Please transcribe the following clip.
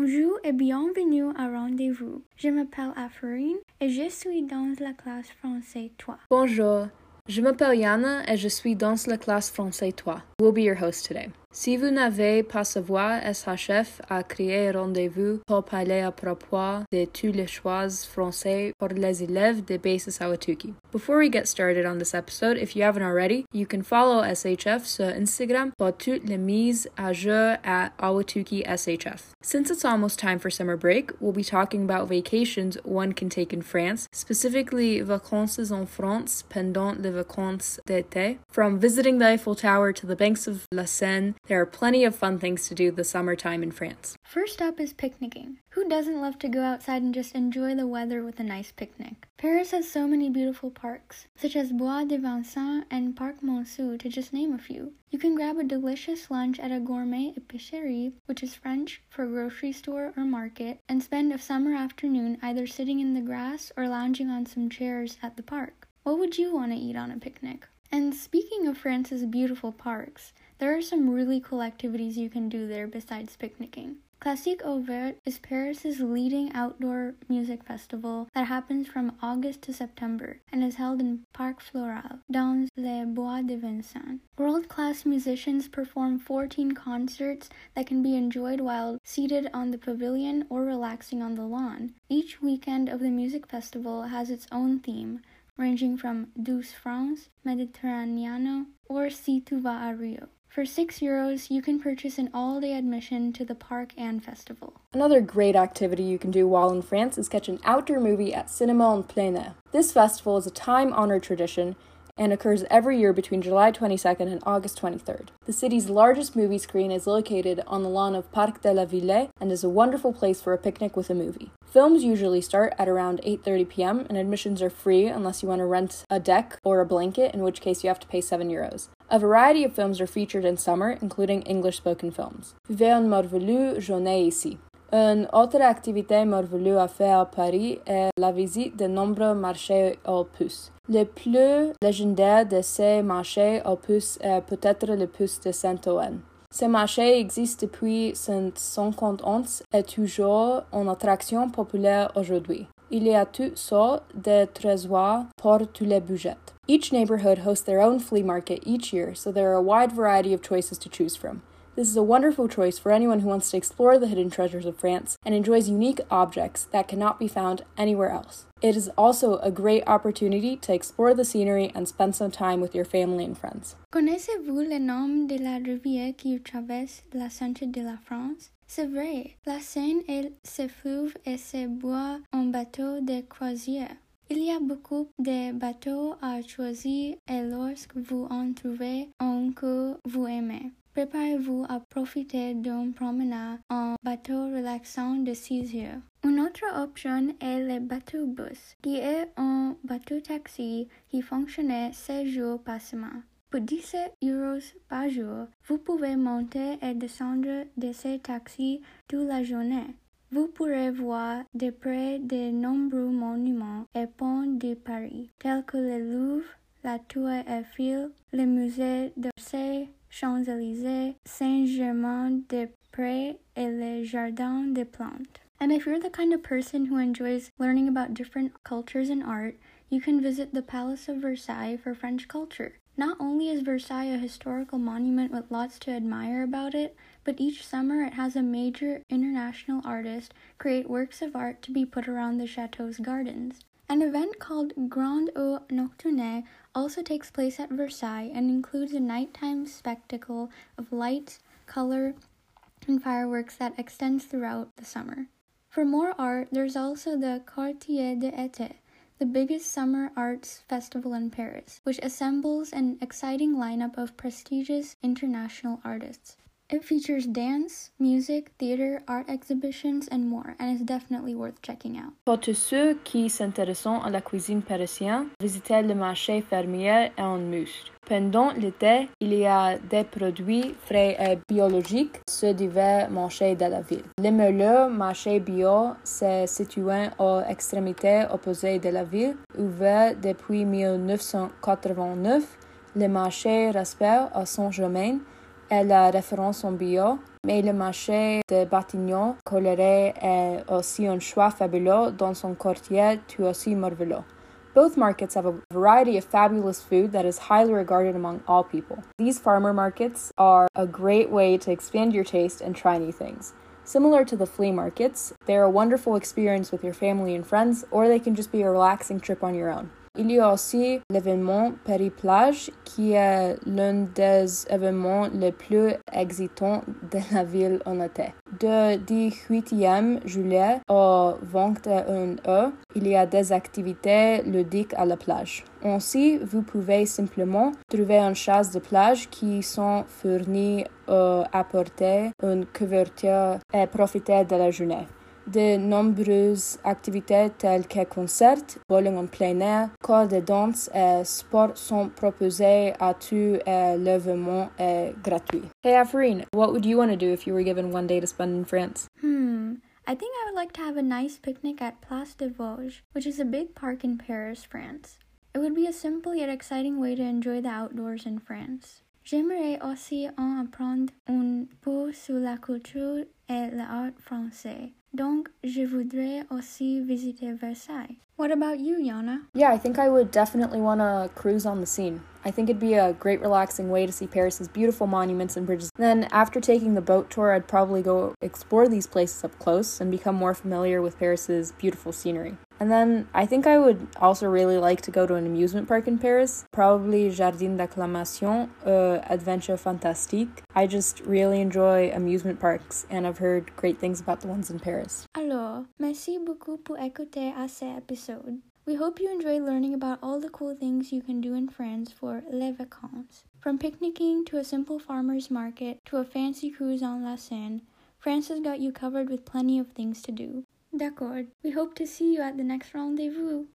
Bonjour et bienvenue à Rendez-vous. Je m'appelle Afarine et je suis dans la classe français 3. Bonjour, je m'appelle Yana et je suis dans la classe français 3. We'll be your host today. Si vous n'avez pas savoir, SHF a créé rendez-vous pour parler à propos de tous les français pour les élèves de Basis Ahwatukee. Before we get started on this episode, if you haven't already, you can follow SHF sur Instagram pour toutes les mises à jour at Ahwatukee SHF. Since it's almost time for summer break, we'll be talking about vacations one can take in France, specifically vacances en France pendant les vacances d'été. From visiting the Eiffel Tower to the banks of La Seine, there are plenty of fun things to do this summertime in France. First up is picnicking. Who doesn't love to go outside and just enjoy the weather with a nice picnic? Paris has so many beautiful parks, such as Bois de Vincennes and Parc Monceau, to just name a few. You can grab a delicious lunch at a gourmet épicerie, which is French for grocery store or market, and spend a summer afternoon either sitting in the grass or lounging on some chairs at the park. What would you want to eat on a picnic? And speaking of France's beautiful parks, there are some really cool activities you can do there besides picnicking. Classique au Vert is Paris's leading outdoor music festival that happens from August to September and is held in Parc Floral, dans les Bois de Vincennes. World class musicians perform 14 concerts that can be enjoyed while seated on the pavilion or relaxing on the lawn. Each weekend of the music festival has its own theme, ranging from Douce France, Mediterraneano, or Si tu vas à Rio. For 6 euros, you can purchase an all day admission to the park and festival. Another great activity you can do while in France is catch an outdoor movie at Cinema en Plein Air. This festival is a time honored tradition and occurs every year between July 22nd and August 23rd. The city's largest movie screen is located on the lawn of Parc de la Ville and is a wonderful place for a picnic with a movie. Films usually start at around 8:30 p.m. and admissions are free unless you want to rent a deck or a blanket, in which case you have to pay 7 euros. A variety of films are featured in summer, including English spoken films. Vivez un journée ici. Une autre activité morvelue à faire à Paris est la visite de nombreux marchés aux puces. Le plus légendaire de ces marchés aux puces est peut-être le puce de Saint-Ouen. Ce marché existe depuis 151 et toujours une attraction populaire aujourd'hui. Il y a toutes sortes de trésors pour tous les budgets. Each neighborhood hosts their own flea market each year, so there are a wide variety of choices to choose from. This is a wonderful choice for anyone who wants to explore the hidden treasures of France and enjoys unique objects that cannot be found anywhere else. It is also a great opportunity to explore the scenery and spend some time with your family and friends. Connaissez-vous le nom de la rivière qui traverse la centre de la France? C'est vrai, la Seine et ses fleuves et ses bois en bateau de croisière. Il y a beaucoup de bateaux à choisir et lorsque vous en trouvez un que vous aimez, préparez-vous à profiter d'une promenade en bateau relaxant de 6 heures. Une autre option est le bateau bus, qui est un bateau taxi qui fonctionne 7 jours par semaine. Pour 17 euros par jour, vous pouvez monter et descendre de ces taxis toute la journée. Vous pourrez voir de près de nombreux monuments et ponts de Paris, tels que le Louvre, la Tour Eiffel, le musée d'Orsay, Champs-Élysées, Saint-Germain-des-Prés et le Jardin des Plantes. And if you're the kind of person who enjoys learning about different cultures and art, you can visit the Palace of Versailles for French culture. Not only is Versailles a historical monument with lots to admire about it, but each summer it has a major international artist create works of art to be put around the chateau's gardens. An event called Grandes Eaux Nocturnes also takes place at Versailles and includes a nighttime spectacle of lights, color, and fireworks that extends throughout the summer. For more art, there's also the Quartier d'Été, the biggest summer arts festival in Paris, which assembles an exciting lineup of prestigious international artists. It features dance, music, theater, art exhibitions, and more, and is definitely worth checking out. Pour tous ceux qui s'intéressent à la cuisine parisienne, visitez le marché fermier en muscle. Pendant l'été, il y a des produits frais et biologiques sur divers marchés de la ville. Le meilleur marché bio se situant aux extrémités opposées de la ville, ouvert depuis 1989. Le marché Rasper à Saint-Germain la référence en um bio mais le marché de Batignolles, coloré est aussi un choix fabuleux dans son quartier tout aussi merveilleux. Both markets have a variety of fabulous food that is highly regarded among all people. These farmer markets are a great way to expand your taste and try new things. Similar to the flea markets, they're a wonderful experience with your family and friends, or they can just be a relaxing trip on your own. Il y a aussi l'événement Périplage, qui est l'un des événements les plus excitants de la ville en été. De 18e juillet au 21 août, il y a des activités ludiques à la plage. Ainsi, vous pouvez simplement trouver un chasse de plage qui sont fournis à apporter une couverture et profiter de la journée. De nombreuses activités telles que concerts, bowling en plein air, corps de danse et sport sont proposées à tous et l'événement est gratuit. Hey Afreen, what would you want to do if you were given one day to spend in France? Hmm. I think I would like to have a nice picnic at Place des Vosges, which is a big park in Paris, France. It would be a simple yet exciting way to enjoy the outdoors in France. J'aimerais aussi en apprendre un peu sur la culture et l'art français. Donc, je voudrais aussi visiter Versailles. What about you, Yana? Yeah, I think I would definitely want to cruise on the Seine. I think it'd be a great relaxing way to see Paris's beautiful monuments and bridges. Then, after taking the boat tour, I'd probably go explore these places up close and become more familiar with Paris's beautiful scenery. And then I think I would also really like to go to an amusement park in Paris, probably Jardin d'Acclimatation, uh, Adventure Fantastique. I just really enjoy amusement parks and I've heard great things about the ones in Paris. Alors, merci beaucoup pour écouter à cet épisode. We hope you enjoy learning about all the cool things you can do in France for les vacances. From picnicking to a simple farmer's market to a fancy cruise on La Seine, France has got you covered with plenty of things to do. D'accord. We hope to see you at the next rendezvous.